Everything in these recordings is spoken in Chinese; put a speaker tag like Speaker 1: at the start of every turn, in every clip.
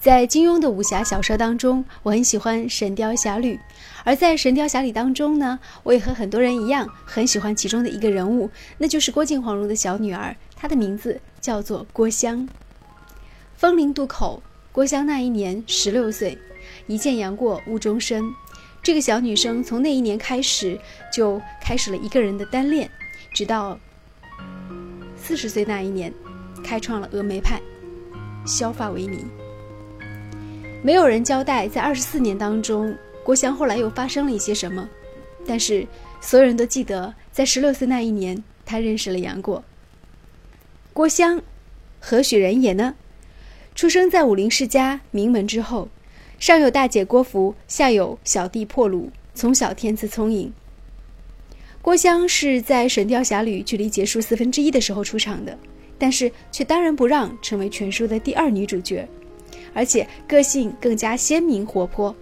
Speaker 1: 在金庸的武侠小说当中，我很喜欢《神雕侠侣》，而在《神雕侠侣》当中呢，我也和很多人一样，很喜欢其中的一个人物，那就是郭靖黄蓉的小女儿，她的名字叫做郭襄。风陵渡口，郭襄那一年十六岁，一见杨过误终身。这个小女生从那一年开始，就开始了一个人的单恋，直到四十岁那一年，开创了峨眉派，削发为尼。没有人交代，在二十四年当中，郭襄后来又发生了一些什么。但是所有人都记得，在十六岁那一年，他认识了杨过。郭襄，何许人也呢？出生在武林世家名门之后，上有大姐郭芙，下有小弟破虏，从小天资聪颖。郭襄是在《神雕侠侣》距离结束四分之一的时候出场的，但是却当仁不让，成为全书的第二女主角。而且个性更加鲜明活泼。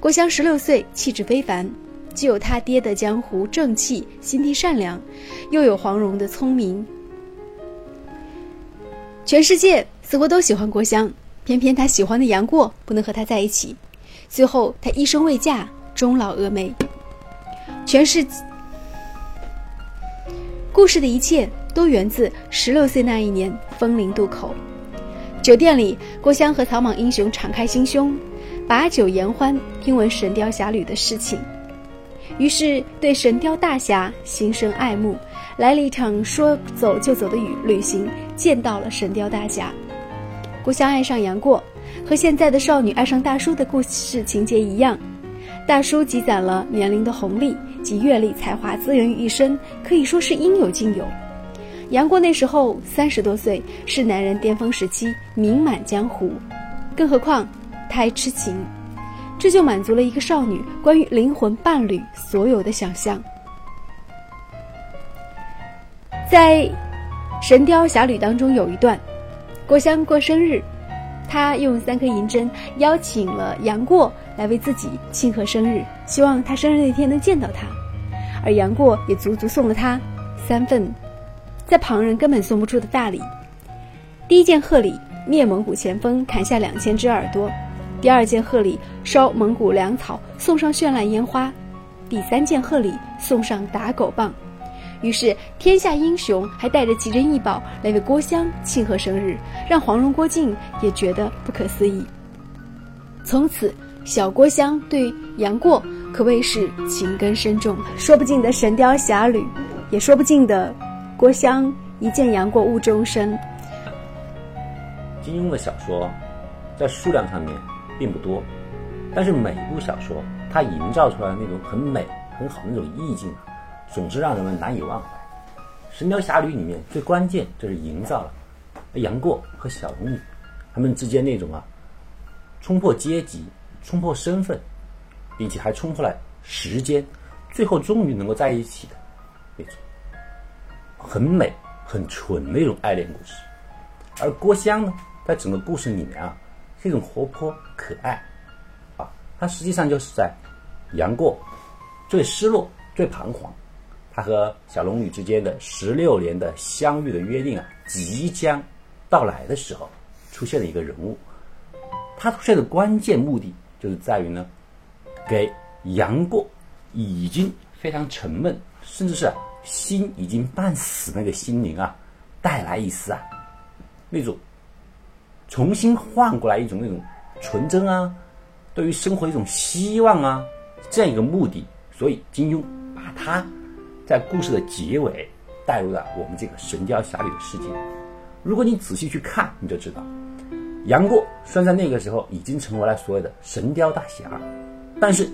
Speaker 1: 郭襄十六岁，气质非凡，既有他爹的江湖正气、心地善良，又有黄蓉的聪明。全世界似乎都喜欢郭襄，偏偏他喜欢的杨过不能和他在一起。最后，他一生未嫁，终老峨眉。全是故事的一切都源自十六岁那一年风陵渡口。酒店里，郭襄和草莽英雄敞开心胸，把酒言欢，听闻《神雕侠侣》的事情，于是对神雕大侠心生爱慕，来了一场说走就走的旅旅行，见到了神雕大侠。郭襄爱上杨过，和现在的少女爱上大叔的故事情节一样，大叔积攒了年龄的红利及阅历、才华资源于一身，可以说是应有尽有。杨过那时候三十多岁，是男人巅峰时期，名满江湖。更何况他还痴情，这就满足了一个少女关于灵魂伴侣所有的想象。在《神雕侠侣》当中有一段，郭襄过生日，他用三颗银针邀请了杨过来为自己庆贺生日，希望他生日那天能见到他，而杨过也足足送了他三份。在旁人根本送不出的大礼。第一件贺礼，灭蒙古前锋，砍下两千只耳朵；第二件贺礼，烧蒙古粮草，送上绚烂烟花；第三件贺礼，送上打狗棒。于是，天下英雄还带着奇珍异宝来为郭襄庆贺生日，让黄蓉、郭靖也觉得不可思议。从此，小郭襄对杨过可谓是情根深重，说不尽的《神雕侠侣》，也说不尽的。郭襄一见杨过误终身。
Speaker 2: 金庸的小说在数量上面并不多，但是每部小说它营造出来的那种很美、很好的那种意境啊，总是让人们难以忘怀。《神雕侠侣》里面最关键就是营造了杨过和小龙女他们之间那种啊冲破阶级、冲破身份，并且还冲破了时间，最后终于能够在一起的那种。很美、很纯的一种爱恋故事，而郭襄呢，在整个故事里面啊，是一种活泼可爱，啊，她实际上就是在杨过最失落、最彷徨，他和小龙女之间的十六年的相遇的约定啊，即将到来的时候，出现了一个人物，他出现的关键目的就是在于呢，给杨过已经非常沉闷，甚至是。心已经半死，那个心灵啊，带来一丝啊，那种重新换过来一种那种纯真啊，对于生活一种希望啊，这样一个目的。所以金庸把他在故事的结尾带入了我们这个《神雕侠侣》的世界。如果你仔细去看，你就知道，杨过虽然在那个时候已经成为了所谓的神雕大侠，但是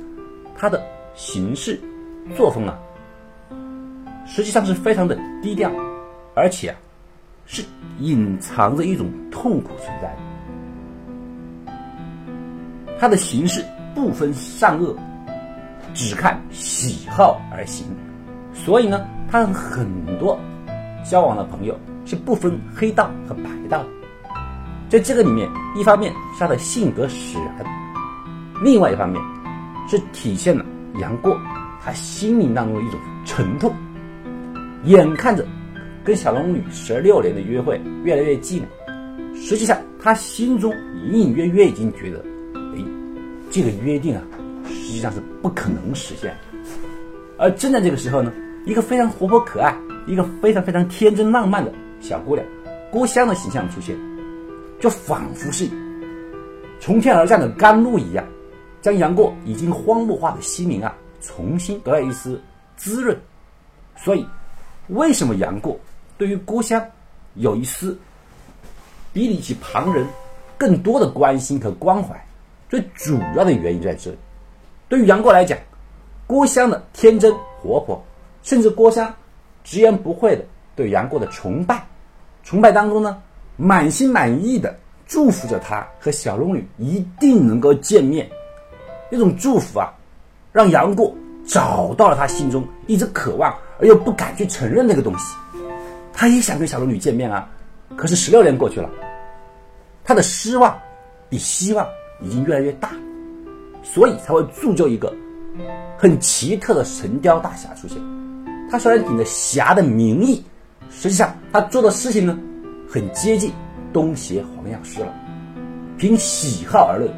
Speaker 2: 他的行事作风啊。实际上是非常的低调，而且啊，是隐藏着一种痛苦存在的。他的行事不分善恶，只看喜好而行，所以呢，他很多交往的朋友是不分黑道和白道。在这个里面，一方面是他的性格使然，另外一方面是体现了杨过他心灵当中的一种沉痛。眼看着跟小龙女十六年的约会越来越近，实际上他心中隐隐约约已经觉得，哎，这个约定啊，实际上是不可能实现。而正在这个时候呢，一个非常活泼可爱、一个非常非常天真浪漫的小姑娘郭襄的形象出现，就仿佛是从天而降的甘露一样，将杨过已经荒漠化的心灵啊，重新得到一丝滋润。所以，为什么杨过对于郭襄有一丝比比起旁人更多的关心和关怀？最主要的原因在这里。对于杨过来讲，郭襄的天真活泼，甚至郭襄直言不讳的对杨过的崇拜，崇拜当中呢，满心满意的祝福着他和小龙女一定能够见面。那种祝福啊，让杨过找到了他心中一直渴望而又不敢去承认那个东西。他也想跟小龙女见面啊，可是十六年过去了，他的失望比希望已经越来越大，所以才会铸就一个。很奇特的神雕大侠出现，他虽然顶着侠的名义，实际上他做的事情呢，很接近东邪黄药师了。凭喜好而论，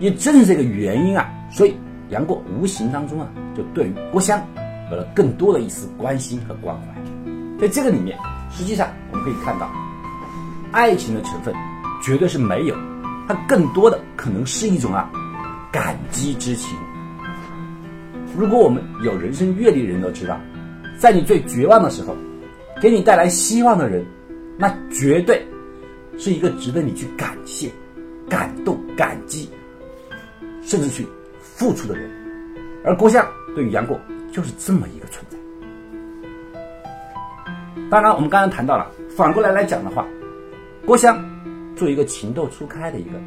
Speaker 2: 也正是这个原因啊，所以杨过无形当中啊，就对于郭襄有了更多的一丝关心和关怀。在这个里面，实际上我们可以看到，爱情的成分绝对是没有，它更多的可能是一种啊。感激之情。如果我们有人生阅历的人都知道，在你最绝望的时候，给你带来希望的人，那绝对是一个值得你去感谢、感动、感激，甚至去付出的人。而郭襄对于杨过就是这么一个存在。当然，我们刚刚谈到了，反过来来讲的话，郭襄作为一个情窦初开的一个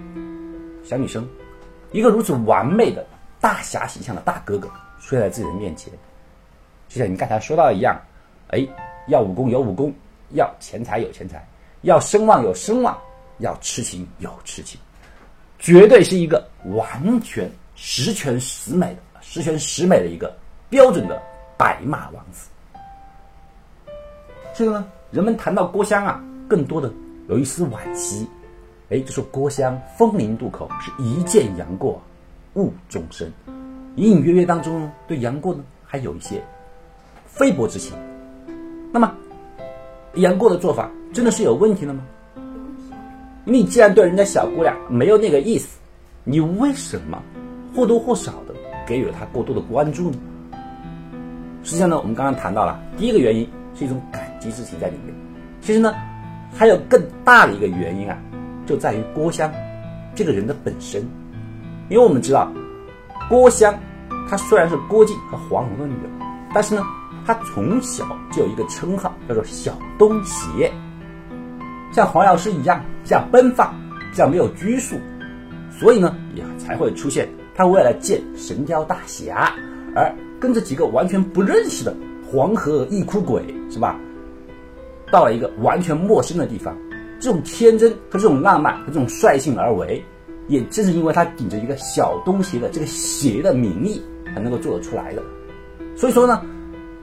Speaker 2: 小女生。一个如此完美的大侠形象的大哥哥出现在自己的面前，就像你刚才说到的一样，哎，要武功有武功，要钱财有钱财，要声望有声望，要痴情有痴情，绝对是一个完全十全十美的十全十美的一个标准的白马王子。这个呢，人们谈到郭襄啊，更多的有一丝惋惜。哎，就说郭襄风陵渡口，是一见杨过误终身，隐隐约约当中对杨过呢还有一些非薄之情。那么，杨过的做法真的是有问题了吗？你既然对人家小姑娘没有那个意思，你为什么或多或少的给予了他过多的关注呢？实际上呢，我们刚刚谈到了第一个原因是一种感激之情在里面，其实呢还有更大的一个原因啊。就在于郭襄这个人的本身，因为我们知道，郭襄她虽然是郭靖和黄蓉的女儿，但是呢，她从小就有一个称号叫做小东邪，像黄药师一样，这样奔放，这样没有拘束，所以呢，也才会出现他为了见神雕大侠而跟着几个完全不认识的黄河一哭鬼，是吧？到了一个完全陌生的地方。这种天真和这种浪漫和这种率性而为，也正是因为他顶着一个小东邪的这个邪的名义，才能够做得出来的。所以说呢，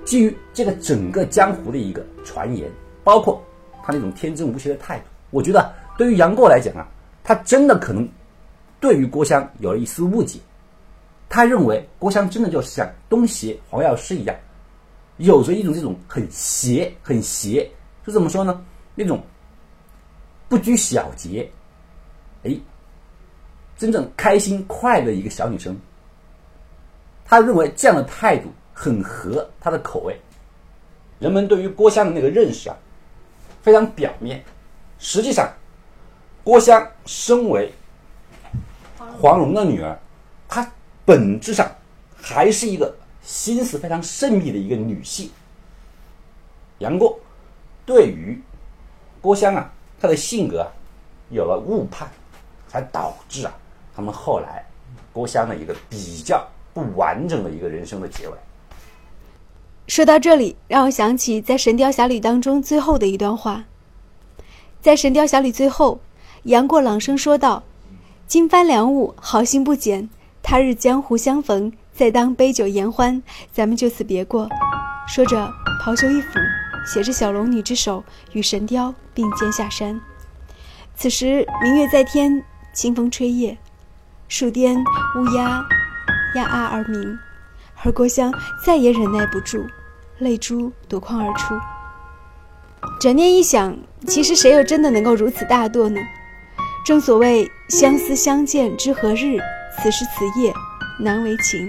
Speaker 2: 基于这个整个江湖的一个传言，包括他那种天真无邪的态度，我觉得对于杨过来讲啊，他真的可能对于郭襄有了一丝误解，他认为郭襄真的就像东邪黄药师一样，有着一种这种很邪很邪，就怎么说呢？那种。不拘小节，哎，真正开心快乐一个小女生，他认为这样的态度很合她的口味。人们对于郭襄的那个认识啊，非常表面。实际上，郭襄身为黄蓉的女儿，她本质上还是一个心思非常缜密的一个女性。杨过对于郭襄啊。他的性格啊有了误判，才导致啊，他们后来郭襄的一个比较不完整的一个人生的结尾。
Speaker 1: 说到这里，让我想起在《神雕侠侣》当中最后的一段话。在《神雕侠侣》最后，杨过朗声说道：“金帆良物，好心不减。他日江湖相逢，再当杯酒言欢，咱们就此别过。”说着，袍袖一抚，携着小龙女之手，与神雕并肩下山。此时明月在天，清风吹叶，树巅乌鸦呀啊而鸣，而郭襄再也忍耐不住，泪珠夺眶而出。转念一想，其实谁又真的能够如此大度呢？正所谓相思相见知何日，此时此夜难为情。